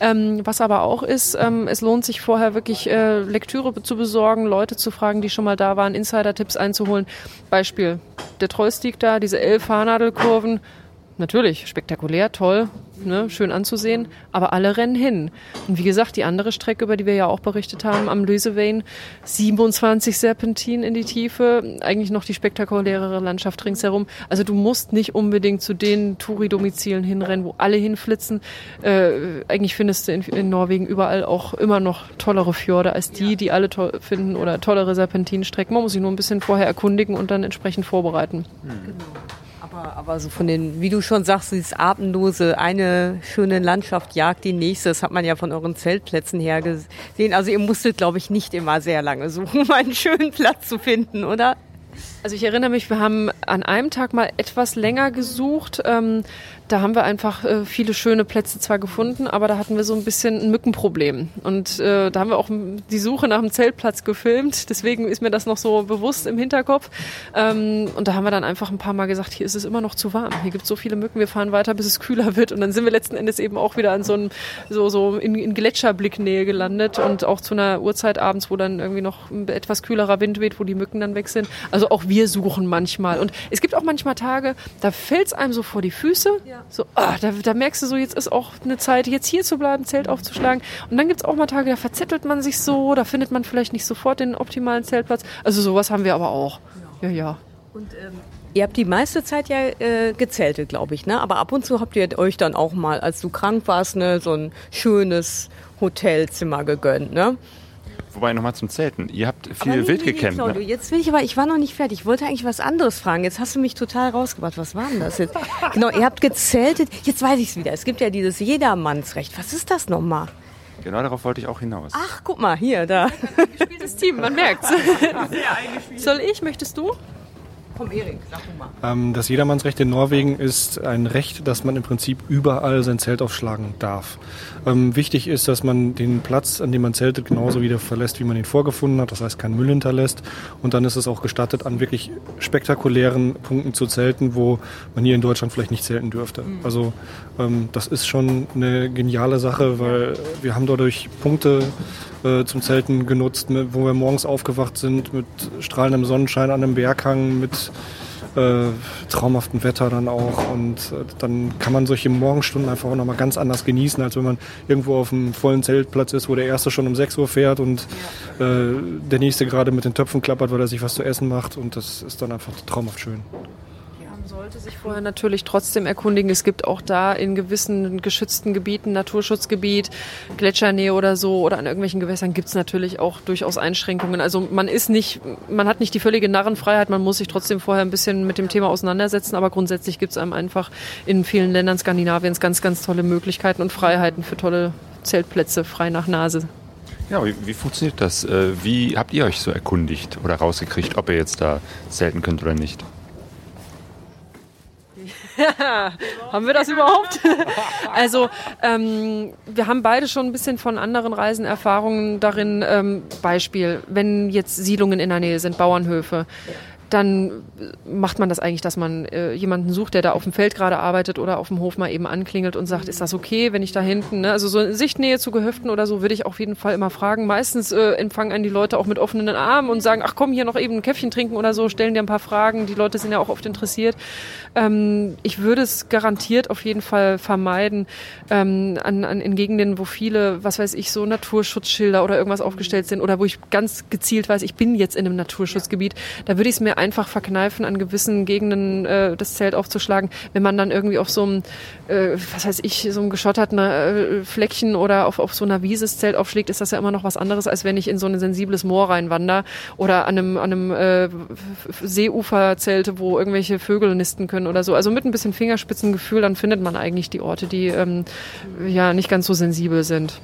Ähm, was aber auch ist, ähm, es lohnt sich vorher wirklich äh, Lektüre zu besorgen, Leute zu fragen, die schon mal da waren, Insider-Tipps einzuholen. Beispiel, der Trollstieg da, diese elf Haarnadelkurven, natürlich spektakulär, toll, ne, schön anzusehen, aber alle rennen hin. Und wie gesagt, die andere Strecke, über die wir ja auch berichtet haben, am Lösevein, 27 Serpentinen in die Tiefe, eigentlich noch die spektakulärere Landschaft ringsherum. Also du musst nicht unbedingt zu den Touri-Domizilen hinrennen, wo alle hinflitzen. Äh, eigentlich findest du in, in, Norwegen überall auch immer noch tollere Fjorde als die, die alle toll finden oder tollere Serpentinenstrecken. Man muss sich nur ein bisschen vorher erkundigen und dann entsprechend vorbereiten. Genau. Aber, aber so von den, wie du schon sagst, dieses Atemlose, eine schöne Landschaft jagt die nächste, das hat man ja von euren Zeltplätzen her gesehen. Also ihr musstet, glaube ich, nicht immer sehr lange suchen, um einen schönen Platz zu finden, oder? Also ich erinnere mich, wir haben an einem Tag mal etwas länger gesucht. Ähm, da haben wir einfach äh, viele schöne Plätze zwar gefunden, aber da hatten wir so ein bisschen ein Mückenproblem. Und äh, da haben wir auch die Suche nach dem Zeltplatz gefilmt. Deswegen ist mir das noch so bewusst im Hinterkopf. Ähm, und da haben wir dann einfach ein paar Mal gesagt, hier ist es immer noch zu warm. Hier gibt es so viele Mücken, wir fahren weiter, bis es kühler wird. Und dann sind wir letzten Endes eben auch wieder an so einem, so, so in, in Gletscherblicknähe gelandet und auch zu einer Uhrzeit abends, wo dann irgendwie noch ein etwas kühlerer Wind weht, wo die Mücken dann weg sind. Also auch wir suchen manchmal. Und es gibt auch manchmal Tage, da fällt es einem so vor die Füße. Ja. So, ah, da, da, merkst du so, jetzt ist auch eine Zeit, jetzt hier zu bleiben, Zelt aufzuschlagen. Und dann gibt es auch mal Tage, da verzettelt man sich so, da findet man vielleicht nicht sofort den optimalen Zeltplatz. Also sowas haben wir aber auch. Ja, ja. ja. Und ähm, Ihr habt die meiste Zeit ja äh, gezeltet, glaube ich, ne? Aber ab und zu habt ihr euch dann auch mal, als du krank warst, ne, so ein schönes Hotelzimmer gegönnt, ne? Wobei nochmal zum Zelten. Ihr habt viel nee, wild nee, gecampt. Nee, ne? Jetzt will ich aber, ich war noch nicht fertig. Ich wollte eigentlich was anderes fragen. Jetzt hast du mich total rausgebracht. Was war denn das jetzt? genau, ihr habt gezeltet. Jetzt weiß ich es wieder. Es gibt ja dieses Jedermannsrecht. Was ist das nochmal? Genau darauf wollte ich auch hinaus. Ach, guck mal, hier, da. Ein gespieltes Team, man merkt's. Soll ich? Möchtest du? Komm, Erik, sag du mal. Ähm, das Jedermannsrecht in Norwegen ist ein Recht, dass man im Prinzip überall sein Zelt aufschlagen darf. Ähm, wichtig ist, dass man den Platz, an dem man zeltet, genauso wieder verlässt, wie man ihn vorgefunden hat. Das heißt, kein Müll hinterlässt. Und dann ist es auch gestattet, an wirklich spektakulären Punkten zu zelten, wo man hier in Deutschland vielleicht nicht zelten dürfte. Mhm. Also ähm, das ist schon eine geniale Sache, weil wir haben dadurch Punkte äh, zum Zelten genutzt, mit, wo wir morgens aufgewacht sind mit strahlendem Sonnenschein an einem Berghang, mit äh, traumhaftem Wetter dann auch. Und äh, dann kann man solche Morgenstunden einfach auch nochmal ganz anders genießen, als wenn man irgendwo auf einem vollen Zeltplatz ist, wo der erste schon um 6 Uhr fährt und äh, der nächste gerade mit den Töpfen klappert, weil er sich was zu essen macht. Und das ist dann einfach traumhaft schön sollte sich vorher natürlich trotzdem erkundigen. Es gibt auch da in gewissen geschützten Gebieten, Naturschutzgebiet, Gletschernähe oder so oder an irgendwelchen Gewässern gibt es natürlich auch durchaus Einschränkungen. Also man ist nicht, man hat nicht die völlige Narrenfreiheit, man muss sich trotzdem vorher ein bisschen mit dem Thema auseinandersetzen, aber grundsätzlich gibt es einem einfach in vielen Ländern Skandinaviens ganz, ganz tolle Möglichkeiten und Freiheiten für tolle Zeltplätze, frei nach Nase. Ja, wie, wie, funktioniert das? Äh, wie habt ihr euch so erkundigt oder rausgekriegt, ob ihr jetzt da zelten könnt oder nicht? haben wir das überhaupt? also ähm, wir haben beide schon ein bisschen von anderen Reisen Erfahrungen darin. Ähm, Beispiel, wenn jetzt Siedlungen in der Nähe sind, Bauernhöfe dann macht man das eigentlich, dass man äh, jemanden sucht, der da auf dem Feld gerade arbeitet oder auf dem Hof mal eben anklingelt und sagt, ist das okay, wenn ich da hinten, ne? also so in Sichtnähe zu Gehöften oder so, würde ich auf jeden Fall immer fragen. Meistens äh, empfangen einen die Leute auch mit offenen Armen und sagen, ach komm, hier noch eben ein Käffchen trinken oder so, stellen dir ein paar Fragen. Die Leute sind ja auch oft interessiert. Ähm, ich würde es garantiert auf jeden Fall vermeiden, ähm, an, an, in Gegenden, wo viele, was weiß ich, so Naturschutzschilder oder irgendwas aufgestellt sind oder wo ich ganz gezielt weiß, ich bin jetzt in einem Naturschutzgebiet, da würde ich es mir einfach verkneifen, an gewissen Gegenden äh, das Zelt aufzuschlagen. Wenn man dann irgendwie auf so einem, äh, was weiß ich, so einem geschotterten äh, Fleckchen oder auf, auf so einer Wiese das Zelt aufschlägt, ist das ja immer noch was anderes, als wenn ich in so ein sensibles Moor reinwander oder an einem, an einem äh, Seeufer zelte, wo irgendwelche Vögel nisten können oder so. Also mit ein bisschen Fingerspitzengefühl, dann findet man eigentlich die Orte, die ähm, ja nicht ganz so sensibel sind.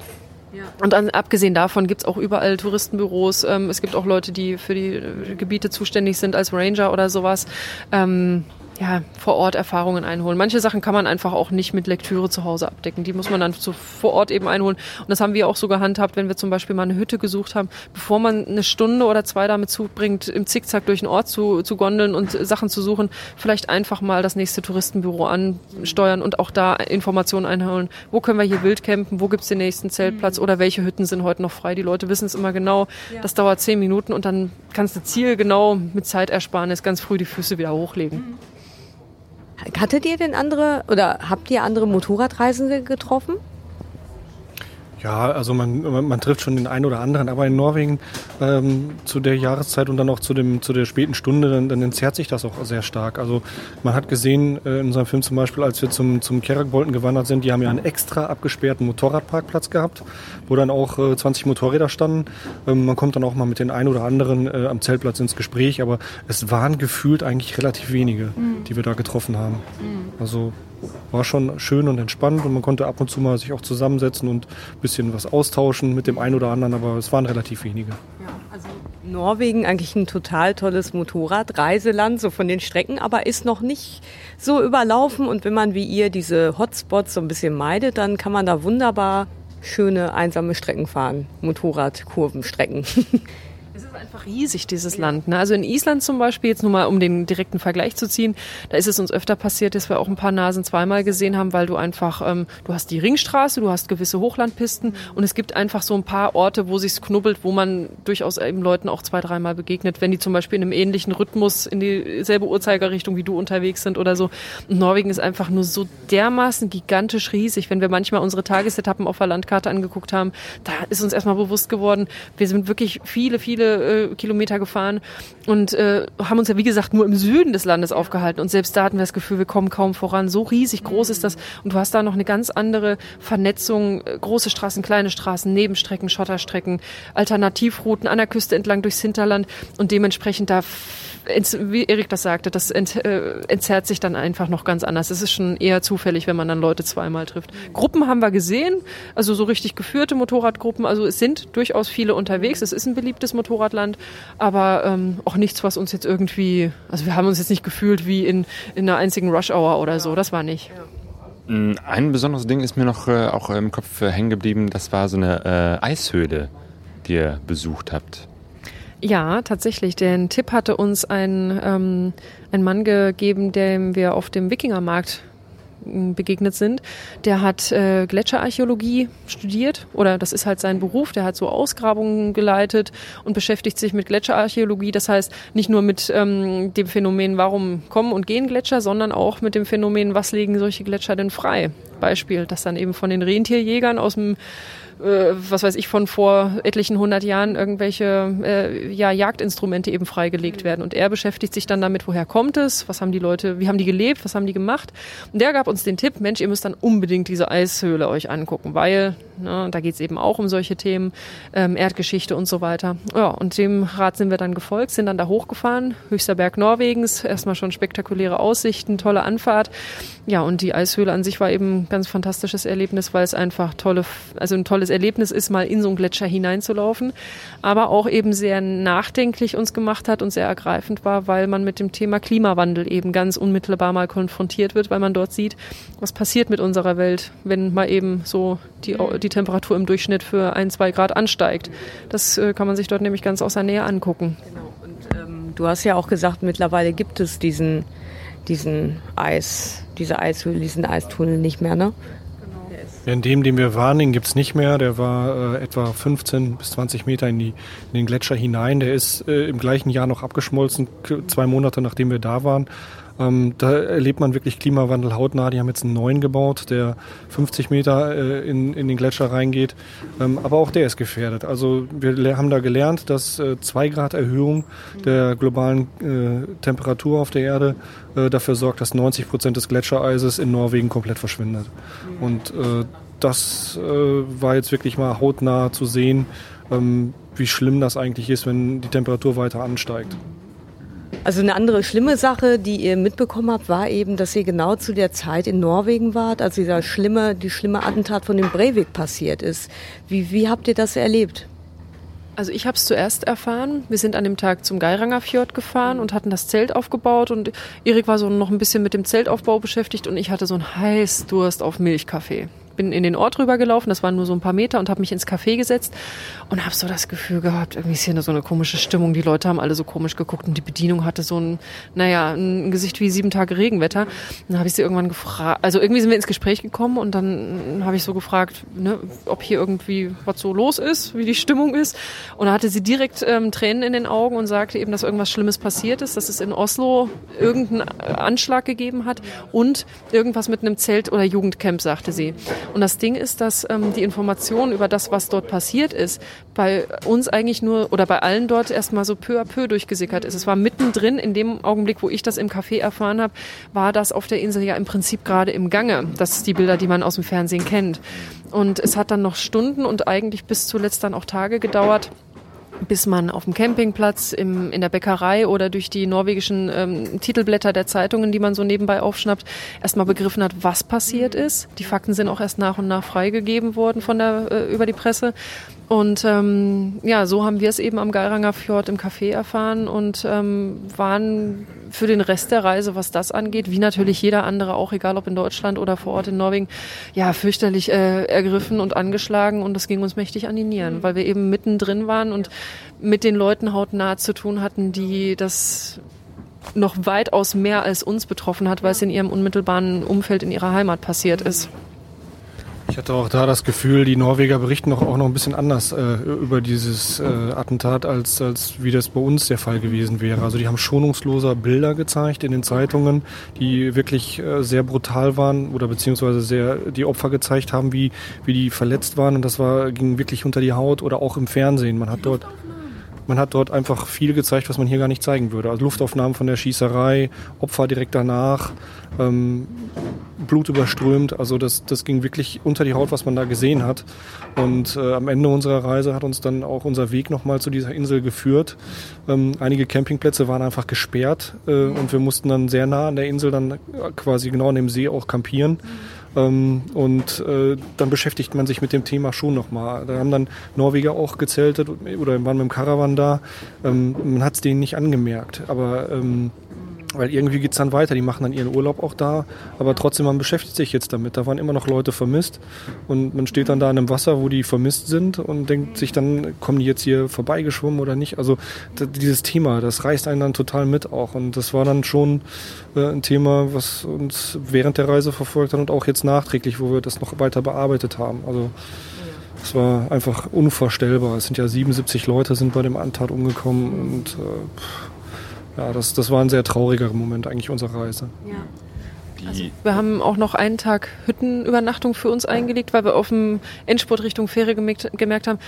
Und dann, abgesehen davon gibt's auch überall Touristenbüros. Ähm, es gibt auch Leute, die für die Gebiete zuständig sind als Ranger oder sowas. Ähm, ja, vor Ort Erfahrungen einholen. Manche Sachen kann man einfach auch nicht mit Lektüre zu Hause abdecken. Die muss man dann zu, vor Ort eben einholen. Und das haben wir auch so gehandhabt, wenn wir zum Beispiel mal eine Hütte gesucht haben, bevor man eine Stunde oder zwei damit zubringt, im Zickzack durch den Ort zu, zu gondeln und Sachen zu suchen, vielleicht einfach mal das nächste Touristenbüro ansteuern und auch da Informationen einholen. Wo können wir hier wild campen? Wo gibt's den nächsten Zeltplatz? Mhm. Oder welche Hütten sind heute noch frei? Die Leute wissen es immer genau. Das dauert zehn Minuten und dann kannst du Ziel genau mit Zeitersparnis ganz früh die Füße wieder hochlegen. Hattet ihr denn andere oder habt ihr andere Motorradreisende getroffen? Ja, also man, man, man, trifft schon den einen oder anderen, aber in Norwegen ähm, zu der Jahreszeit und dann auch zu, dem, zu der späten Stunde, dann, dann entzerrt sich das auch sehr stark. Also man hat gesehen äh, in unserem Film zum Beispiel, als wir zum, zum Kerakbolten gewandert sind, die haben ja einen extra abgesperrten Motorradparkplatz gehabt, wo dann auch äh, 20 Motorräder standen. Ähm, man kommt dann auch mal mit den einen oder anderen äh, am Zeltplatz ins Gespräch, aber es waren gefühlt eigentlich relativ wenige, mhm. die wir da getroffen haben. Mhm. Also war schon schön und entspannt und man konnte ab und zu mal sich auch zusammensetzen und ein bisschen was austauschen mit dem einen oder anderen, aber es waren relativ wenige. Ja, also Norwegen eigentlich ein total tolles Motorradreiseland, so von den Strecken, aber ist noch nicht so überlaufen. Und wenn man wie ihr diese Hotspots so ein bisschen meidet, dann kann man da wunderbar schöne einsame Strecken fahren, Motorradkurvenstrecken. Einfach riesig, dieses Land. Ne? Also in Island zum Beispiel, jetzt nur mal um den direkten Vergleich zu ziehen, da ist es uns öfter passiert, dass wir auch ein paar Nasen zweimal gesehen haben, weil du einfach, ähm, du hast die Ringstraße, du hast gewisse Hochlandpisten und es gibt einfach so ein paar Orte, wo sich's knubbelt, wo man durchaus eben Leuten auch zwei, dreimal begegnet, wenn die zum Beispiel in einem ähnlichen Rhythmus in dieselbe Uhrzeigerrichtung wie du unterwegs sind oder so. Und Norwegen ist einfach nur so dermaßen gigantisch riesig. Wenn wir manchmal unsere Tagesetappen auf der Landkarte angeguckt haben, da ist uns erstmal bewusst geworden, wir sind wirklich viele, viele äh, Kilometer gefahren und äh, haben uns ja, wie gesagt, nur im Süden des Landes aufgehalten. Und selbst da hatten wir das Gefühl, wir kommen kaum voran. So riesig groß ist das. Und du hast da noch eine ganz andere Vernetzung. äh, Große Straßen, kleine Straßen, Nebenstrecken, Schotterstrecken, Alternativrouten an der Küste entlang durchs Hinterland. Und dementsprechend da wie Erik das sagte, das ent, äh, entzerrt sich dann einfach noch ganz anders. Es ist schon eher zufällig, wenn man dann Leute zweimal trifft. Gruppen haben wir gesehen, also so richtig geführte Motorradgruppen. Also es sind durchaus viele unterwegs. Es ist ein beliebtes Motorradland, aber ähm, auch nichts, was uns jetzt irgendwie, also wir haben uns jetzt nicht gefühlt wie in, in einer einzigen Rush Hour oder so. Das war nicht. Mm, Ein besonderes Ding ist mir noch äh, auch im Kopf äh, hängen geblieben. Das war so eine äh, Eishöhle, die ihr besucht habt. Ja, tatsächlich. Den Tipp hatte uns ein, ähm, ein Mann gegeben, dem wir auf dem Wikingermarkt begegnet sind. Der hat äh, Gletscherarchäologie studiert oder das ist halt sein Beruf. Der hat so Ausgrabungen geleitet und beschäftigt sich mit Gletscherarchäologie. Das heißt nicht nur mit ähm, dem Phänomen, warum kommen und gehen Gletscher, sondern auch mit dem Phänomen, was legen solche Gletscher denn frei. Beispiel, dass dann eben von den Rentierjägern aus dem äh, was weiß ich, von vor etlichen hundert Jahren irgendwelche äh, ja, Jagdinstrumente eben freigelegt werden. Und er beschäftigt sich dann damit, woher kommt es, was haben die Leute, wie haben die gelebt, was haben die gemacht. Und der gab uns den Tipp, Mensch, ihr müsst dann unbedingt diese Eishöhle euch angucken, weil ne, da geht's eben auch um solche Themen, ähm, Erdgeschichte und so weiter. Ja, und dem Rat sind wir dann gefolgt, sind dann da hochgefahren, höchster Berg Norwegens, erstmal schon spektakuläre Aussichten, tolle Anfahrt. Ja, und die Eishöhle an sich war eben ganz fantastisches Erlebnis, weil es einfach tolle, also ein tolles Erlebnis ist, mal in so einen Gletscher hineinzulaufen, aber auch eben sehr nachdenklich uns gemacht hat und sehr ergreifend war, weil man mit dem Thema Klimawandel eben ganz unmittelbar mal konfrontiert wird, weil man dort sieht, was passiert mit unserer Welt, wenn mal eben so die, die Temperatur im Durchschnitt für ein, zwei Grad ansteigt. Das äh, kann man sich dort nämlich ganz aus der Nähe angucken. Ähm, du hast ja auch gesagt, mittlerweile gibt es diesen, diesen Eis, diese Eishöhle, diesen Eistunnel nicht mehr, ne? In dem, den wir waren, den gibt's nicht mehr. Der war äh, etwa 15 bis 20 Meter in, die, in den Gletscher hinein. Der ist äh, im gleichen Jahr noch abgeschmolzen, zwei Monate nachdem wir da waren. Ähm, da erlebt man wirklich Klimawandel hautnah. Die haben jetzt einen neuen gebaut, der 50 Meter äh, in, in den Gletscher reingeht. Ähm, aber auch der ist gefährdet. Also wir haben da gelernt, dass äh, zwei Grad Erhöhung der globalen äh, Temperatur auf der Erde äh, dafür sorgt, dass 90 Prozent des Gletschereises in Norwegen komplett verschwindet. Und äh, das äh, war jetzt wirklich mal hautnah zu sehen, ähm, wie schlimm das eigentlich ist, wenn die Temperatur weiter ansteigt. Also eine andere schlimme Sache, die ihr mitbekommen habt, war eben, dass ihr genau zu der Zeit in Norwegen wart, als dieser schlimme, die schlimme Attentat von dem Breivik passiert ist. Wie, wie habt ihr das erlebt? Also ich habe es zuerst erfahren. Wir sind an dem Tag zum Geiranger Fjord gefahren und hatten das Zelt aufgebaut und Erik war so noch ein bisschen mit dem Zeltaufbau beschäftigt und ich hatte so einen Heißdurst auf Milchkaffee. Bin in den Ort rübergelaufen, das waren nur so ein paar Meter und habe mich ins Café gesetzt und habe so das Gefühl gehabt, irgendwie ist hier so eine komische Stimmung. Die Leute haben alle so komisch geguckt und die Bedienung hatte so ein, naja, ein Gesicht wie sieben Tage Regenwetter. Dann habe ich sie irgendwann gefragt, also irgendwie sind wir ins Gespräch gekommen und dann habe ich so gefragt, ne, ob hier irgendwie was so los ist, wie die Stimmung ist. Und da hatte sie direkt ähm, Tränen in den Augen und sagte eben, dass irgendwas Schlimmes passiert ist, dass es in Oslo irgendeinen Anschlag gegeben hat und irgendwas mit einem Zelt oder Jugendcamp, sagte sie. Und das Ding ist, dass ähm, die Information über das, was dort passiert ist, bei uns eigentlich nur oder bei allen dort erstmal so peu à peu durchgesickert ist. Es war mittendrin, in dem Augenblick, wo ich das im Café erfahren habe, war das auf der Insel ja im Prinzip gerade im Gange. Das ist die Bilder, die man aus dem Fernsehen kennt. Und es hat dann noch Stunden und eigentlich bis zuletzt dann auch Tage gedauert, bis man auf dem Campingplatz, im, in der Bäckerei oder durch die norwegischen ähm, Titelblätter der Zeitungen, die man so nebenbei aufschnappt, erstmal begriffen hat, was passiert ist. Die Fakten sind auch erst nach und nach freigegeben worden von der, äh, über die Presse. Und ähm, ja, so haben wir es eben am Geiranger Fjord im Café erfahren und ähm, waren für den Rest der Reise, was das angeht, wie natürlich jeder andere auch, egal ob in Deutschland oder vor Ort in Norwegen, ja, fürchterlich äh, ergriffen und angeschlagen. Und das ging uns mächtig an die Nieren, weil wir eben mittendrin waren und mit den Leuten hautnah zu tun hatten, die das noch weitaus mehr als uns betroffen hat, weil es in ihrem unmittelbaren Umfeld in ihrer Heimat passiert ist. Ich hatte auch da das Gefühl, die Norweger berichten auch noch ein bisschen anders äh, über dieses äh, Attentat, als, als wie das bei uns der Fall gewesen wäre. Also die haben schonungsloser Bilder gezeigt in den Zeitungen, die wirklich äh, sehr brutal waren oder beziehungsweise sehr die Opfer gezeigt haben, wie, wie die verletzt waren. Und das war, ging wirklich unter die Haut oder auch im Fernsehen. Man hat dort man hat dort einfach viel gezeigt, was man hier gar nicht zeigen würde. Also Luftaufnahmen von der Schießerei, Opfer direkt danach, ähm, Blut überströmt. Also das, das ging wirklich unter die Haut, was man da gesehen hat. Und äh, am Ende unserer Reise hat uns dann auch unser Weg nochmal zu dieser Insel geführt. Ähm, einige Campingplätze waren einfach gesperrt äh, und wir mussten dann sehr nah an der Insel dann quasi genau an dem See auch campieren. Ähm, und äh, dann beschäftigt man sich mit dem Thema schon nochmal. Da haben dann Norweger auch gezeltet oder waren mit dem Caravan da. Ähm, man hat es denen nicht angemerkt, aber ähm, weil irgendwie geht es dann weiter, die machen dann ihren Urlaub auch da, aber trotzdem, man beschäftigt sich jetzt damit. Da waren immer noch Leute vermisst und man steht dann da in einem Wasser, wo die vermisst sind und denkt sich dann, kommen die jetzt hier vorbeigeschwommen oder nicht? Also dieses Thema, das reißt einen dann total mit auch und das war dann schon äh, ein Thema, was uns während der Reise verfolgt hat und auch jetzt nachträglich, wo wir das noch weiter bearbeitet haben. Also es war einfach unvorstellbar. Es sind ja 77 Leute sind bei dem Antat umgekommen und äh, ja, das, das war ein sehr trauriger Moment eigentlich unserer Reise. Ja. Also, wir haben auch noch einen Tag Hüttenübernachtung für uns eingelegt, weil wir auf dem Endspurt Richtung Fähre gemerkt, gemerkt haben,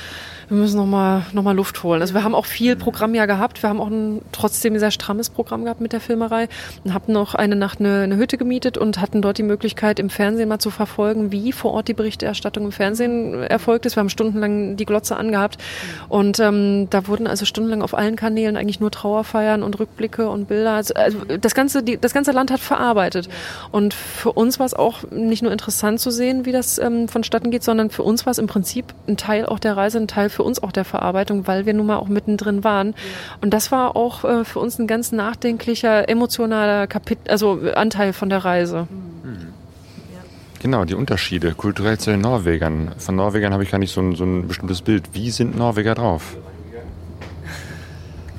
wir müssen nochmal noch mal Luft holen. Also wir haben auch viel Programm ja gehabt. Wir haben auch ein trotzdem sehr strammes Programm gehabt mit der Filmerei und haben noch eine Nacht eine, eine Hütte gemietet und hatten dort die Möglichkeit, im Fernsehen mal zu verfolgen, wie vor Ort die Berichterstattung im Fernsehen erfolgt ist. Wir haben stundenlang die Glotze angehabt und ähm, da wurden also stundenlang auf allen Kanälen eigentlich nur Trauerfeiern und Rückblicke und Bilder. Also, also das ganze, die, das ganze Land hat verarbeitet. Und für uns war es auch nicht nur interessant zu sehen, wie das ähm, vonstatten geht, sondern für uns war es im Prinzip ein Teil auch der Reise, ein Teil für uns auch der Verarbeitung, weil wir nun mal auch mittendrin waren. Und das war auch äh, für uns ein ganz nachdenklicher, emotionaler Kapitel, also Anteil von der Reise. Mhm. Genau, die Unterschiede kulturell zu den Norwegern. Von Norwegern habe ich gar nicht so ein, so ein bestimmtes Bild. Wie sind Norweger drauf?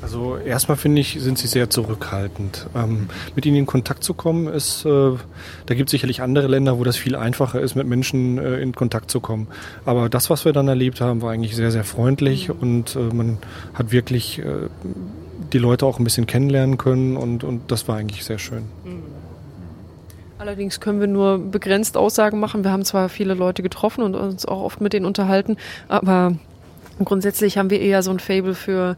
Also erstmal finde ich, sind sie sehr zurückhaltend. Ähm, mit ihnen in Kontakt zu kommen, ist, äh, da gibt es sicherlich andere Länder, wo das viel einfacher ist, mit Menschen äh, in Kontakt zu kommen. Aber das, was wir dann erlebt haben, war eigentlich sehr, sehr freundlich und äh, man hat wirklich äh, die Leute auch ein bisschen kennenlernen können und, und das war eigentlich sehr schön. Allerdings können wir nur begrenzt Aussagen machen. Wir haben zwar viele Leute getroffen und uns auch oft mit denen unterhalten, aber grundsätzlich haben wir eher so ein Fable für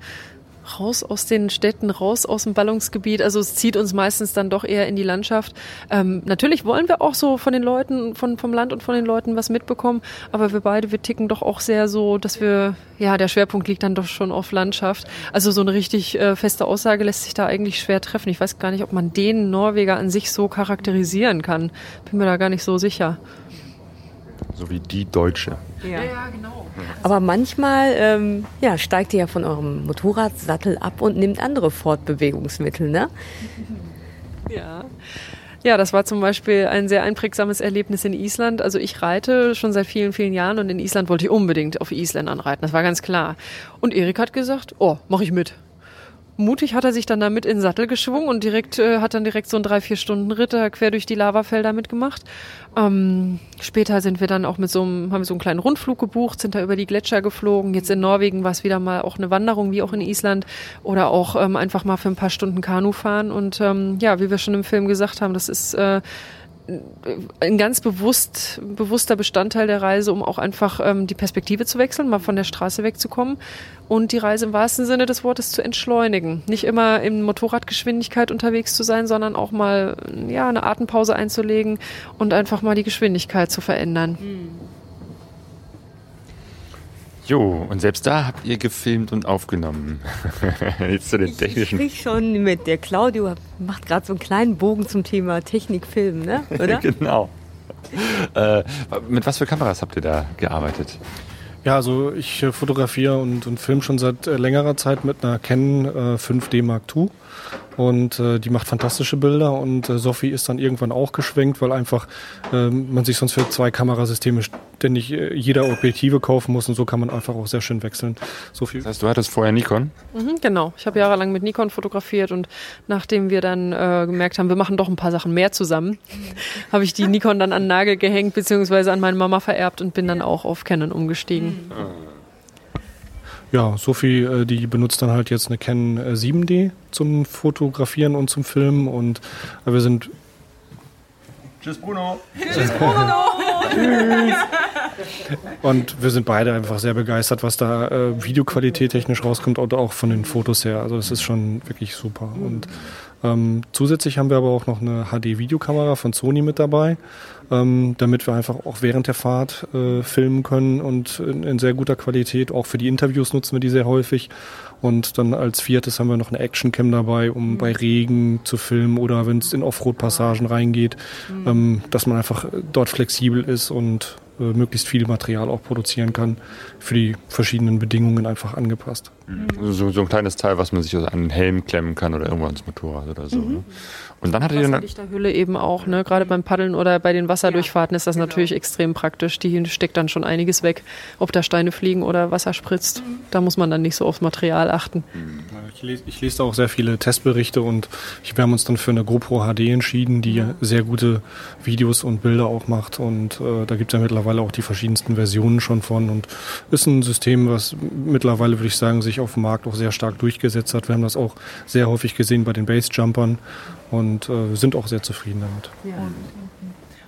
raus aus den Städten, raus aus dem Ballungsgebiet. Also es zieht uns meistens dann doch eher in die Landschaft. Ähm, natürlich wollen wir auch so von den Leuten, von, vom Land und von den Leuten was mitbekommen, aber wir beide, wir ticken doch auch sehr so, dass wir, ja, der Schwerpunkt liegt dann doch schon auf Landschaft. Also so eine richtig äh, feste Aussage lässt sich da eigentlich schwer treffen. Ich weiß gar nicht, ob man den Norweger an sich so charakterisieren kann. Bin mir da gar nicht so sicher. So wie die Deutsche. Ja, ja genau. Aber manchmal ähm, ja, steigt ihr ja von eurem Motorradsattel ab und nimmt andere Fortbewegungsmittel, ne? Ja. Ja, das war zum Beispiel ein sehr einprägsames Erlebnis in Island. Also ich reite schon seit vielen, vielen Jahren und in Island wollte ich unbedingt auf Isländern reiten. Das war ganz klar. Und Erik hat gesagt, oh, mach ich mit mutig hat er sich dann damit in den Sattel geschwungen und direkt äh, hat dann direkt so einen drei vier Stunden Ritt quer durch die Lavafelder mitgemacht. Ähm, später sind wir dann auch mit so einem haben wir so einen kleinen Rundflug gebucht, sind da über die Gletscher geflogen. Jetzt in Norwegen war es wieder mal auch eine Wanderung wie auch in Island oder auch ähm, einfach mal für ein paar Stunden Kanu fahren und ähm, ja, wie wir schon im Film gesagt haben, das ist äh, ein ganz bewusst, bewusster Bestandteil der Reise, um auch einfach ähm, die Perspektive zu wechseln, mal von der Straße wegzukommen und die Reise im wahrsten Sinne des Wortes zu entschleunigen. Nicht immer in Motorradgeschwindigkeit unterwegs zu sein, sondern auch mal ja, eine Atempause einzulegen und einfach mal die Geschwindigkeit zu verändern. Mhm. Jo, und selbst da habt ihr gefilmt und aufgenommen. Jetzt zu den technischen. Ich schon mit der Claudio, macht gerade so einen kleinen Bogen zum Thema Technik, Film, ne? oder? genau. Äh, mit was für Kameras habt ihr da gearbeitet? Ja, also ich äh, fotografiere und, und filme schon seit äh, längerer Zeit mit einer Canon äh, 5D Mark II und äh, die macht fantastische Bilder und äh, Sophie ist dann irgendwann auch geschwenkt, weil einfach äh, man sich sonst für zwei Kamerasysteme ständig äh, jeder Objektive kaufen muss und so kann man einfach auch sehr schön wechseln. Sophie. Das heißt, du hattest vorher Nikon? Mhm, genau. Ich habe jahrelang mit Nikon fotografiert und nachdem wir dann äh, gemerkt haben, wir machen doch ein paar Sachen mehr zusammen, habe ich die Nikon dann an den Nagel gehängt beziehungsweise an meine Mama vererbt und bin dann auch auf Canon umgestiegen. Ja, Sophie, äh, die benutzt dann halt jetzt eine Canon äh, 7D zum Fotografieren und zum Filmen und äh, wir sind Tschüss, Bruno. Und wir sind beide einfach sehr begeistert, was da äh, Videoqualität technisch rauskommt oder auch von den Fotos her. Also das ist schon wirklich super. Und ähm, zusätzlich haben wir aber auch noch eine HD-Videokamera von Sony mit dabei, ähm, damit wir einfach auch während der Fahrt äh, filmen können und in, in sehr guter Qualität. Auch für die Interviews nutzen wir die sehr häufig. Und dann als viertes haben wir noch eine Actioncam dabei, um bei Regen zu filmen oder wenn es in Offroad-Passagen reingeht, ähm, dass man einfach dort flexibel ist und äh, möglichst viel Material auch produzieren kann, für die verschiedenen Bedingungen einfach angepasst. So, so ein kleines Teil, was man sich also an den Helm klemmen kann oder irgendwo ans Motorrad oder so. Ne? Und dann eine, Wasserdichterhülle eben auch, ne? Gerade beim Paddeln oder bei den Wasserdurchfahrten ist das natürlich extrem praktisch. Die steckt dann schon einiges weg, ob da Steine fliegen oder Wasser spritzt. Da muss man dann nicht so aufs Material achten. Ich lese, ich lese da auch sehr viele Testberichte und ich, wir haben uns dann für eine GoPro HD entschieden, die sehr gute Videos und Bilder auch macht. Und äh, da gibt es ja mittlerweile auch die verschiedensten Versionen schon von. Und ist ein System, was mittlerweile, würde ich sagen, sich auf dem Markt auch sehr stark durchgesetzt hat. Wir haben das auch sehr häufig gesehen bei den Bassjumpern und äh, sind auch sehr zufrieden damit.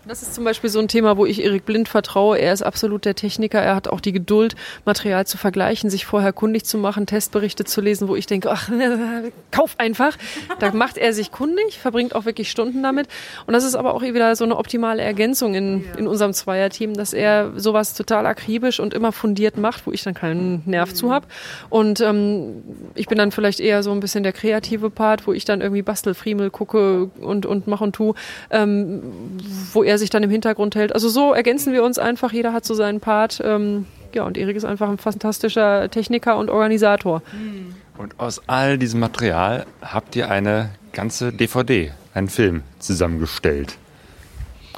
Das ist zum Beispiel so ein Thema, wo ich Erik Blind vertraue. Er ist absolut der Techniker. Er hat auch die Geduld, Material zu vergleichen, sich vorher kundig zu machen, Testberichte zu lesen, wo ich denke, ach, kauf einfach. Da macht er sich kundig, verbringt auch wirklich Stunden damit. Und das ist aber auch wieder so eine optimale Ergänzung in, in unserem Zweierteam, dass er sowas total akribisch und immer fundiert macht, wo ich dann keinen Nerv zu habe. Und ähm, ich bin dann vielleicht eher so ein bisschen der kreative Part, wo ich dann irgendwie bastel, friemel, gucke und, und mach und tu, ähm, wo er sich dann im Hintergrund hält. Also so ergänzen wir uns einfach, jeder hat so seinen Part. Ähm, ja, und Erik ist einfach ein fantastischer Techniker und Organisator. und aus all diesem Material habt ihr eine ganze DVD, einen Film zusammengestellt.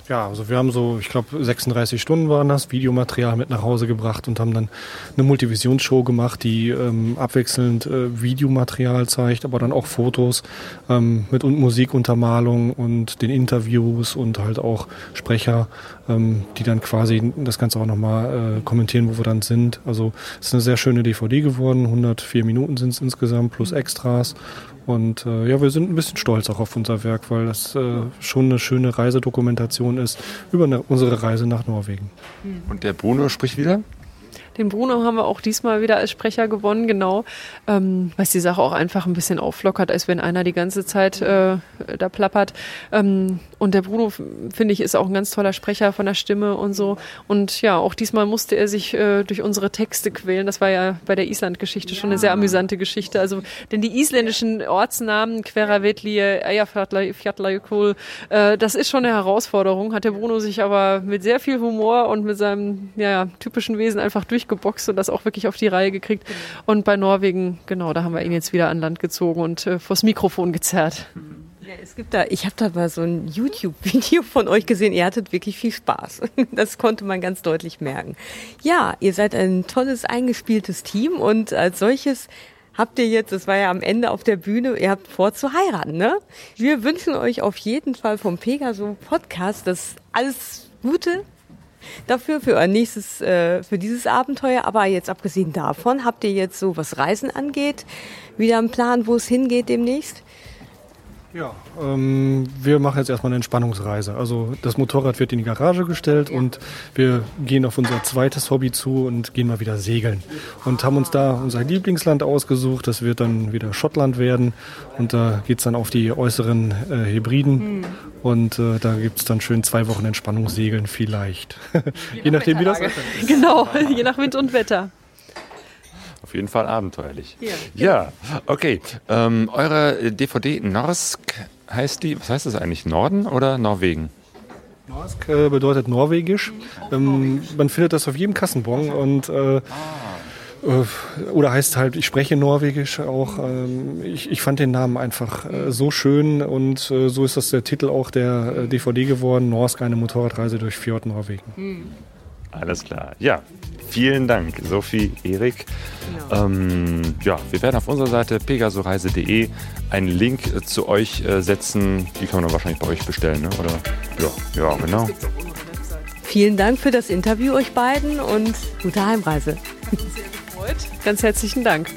Ja, also wir haben so, ich glaube, 36 Stunden waren das, Videomaterial mit nach Hause gebracht und haben dann eine Multivisionsshow gemacht, die ähm, abwechselnd äh, Videomaterial zeigt, aber dann auch Fotos ähm, mit und Musikuntermalung und den Interviews und halt auch Sprecher, ähm, die dann quasi das Ganze auch nochmal äh, kommentieren, wo wir dann sind. Also es ist eine sehr schöne DVD geworden, 104 Minuten sind es insgesamt plus Extras. Und äh, ja, wir sind ein bisschen stolz auch auf unser Werk, weil das äh, schon eine schöne Reisedokumentation ist über eine, unsere Reise nach Norwegen. Und der Bruno spricht wieder? Den Bruno haben wir auch diesmal wieder als Sprecher gewonnen, genau. Ähm, was die Sache auch einfach ein bisschen auflockert, als wenn einer die ganze Zeit äh, da plappert. Ähm, und der Bruno, finde ich, ist auch ein ganz toller Sprecher von der Stimme und so. Und ja, auch diesmal musste er sich äh, durch unsere Texte quälen. Das war ja bei der Island-Geschichte schon eine sehr amüsante Geschichte. Also, denn die isländischen Ortsnamen, Queravetlie, Eyjafjallajökull, äh, das ist schon eine Herausforderung. Hat der Bruno sich aber mit sehr viel Humor und mit seinem ja, ja, typischen Wesen einfach durchgeboxt und das auch wirklich auf die Reihe gekriegt. Und bei Norwegen, genau, da haben wir ihn jetzt wieder an Land gezogen und äh, vors Mikrofon gezerrt. Ja, es gibt da, ich habe da mal so ein YouTube-Video von euch gesehen. Ihr hattet wirklich viel Spaß. Das konnte man ganz deutlich merken. Ja, ihr seid ein tolles eingespieltes Team und als solches habt ihr jetzt, das war ja am Ende auf der Bühne, ihr habt vor zu heiraten, ne? Wir wünschen euch auf jeden Fall vom Pegaso Podcast das alles Gute dafür für euer nächstes, äh, für dieses Abenteuer. Aber jetzt abgesehen davon, habt ihr jetzt so, was Reisen angeht, wieder einen Plan, wo es hingeht demnächst? Ja, ähm, wir machen jetzt erstmal eine Entspannungsreise. Also das Motorrad wird in die Garage gestellt und wir gehen auf unser zweites Hobby zu und gehen mal wieder segeln. Und haben uns da unser Lieblingsland ausgesucht. Das wird dann wieder Schottland werden. Und da geht's dann auf die äußeren äh, Hebriden. Und äh, da gibt's dann schön zwei Wochen Entspannungssegeln vielleicht. Je nachdem, wie das Genau, je nach Wind und Wetter. Auf jeden Fall abenteuerlich. Ja, okay. Ähm, eure DVD Norsk heißt die, was heißt das eigentlich? Norden oder Norwegen? Norsk äh, bedeutet norwegisch. Ähm, man findet das auf jedem Kassenbon und äh, äh, oder heißt halt, ich spreche Norwegisch auch. Ähm, ich, ich fand den Namen einfach äh, so schön und so ist das der Titel auch der DVD geworden, Norsk, eine Motorradreise durch Fjord Norwegen. Alles klar. Ja, vielen Dank, Sophie, Erik. Genau. Ähm, ja, wir werden auf unserer Seite pegasoreise.de einen Link zu euch äh, setzen. Die kann man dann wahrscheinlich bei euch bestellen, ne? oder? Ja, ja genau. Vielen Dank für das Interview euch beiden und gute Heimreise. gefreut. Ganz herzlichen Dank.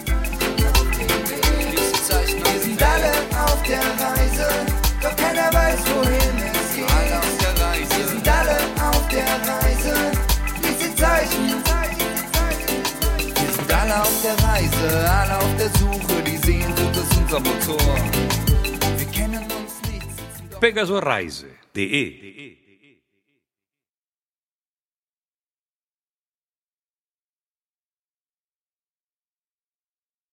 Reise, alle auf der Suche, die Sehnsucht ist unser Motor. Wir kennen uns nicht. Pegasoreise.de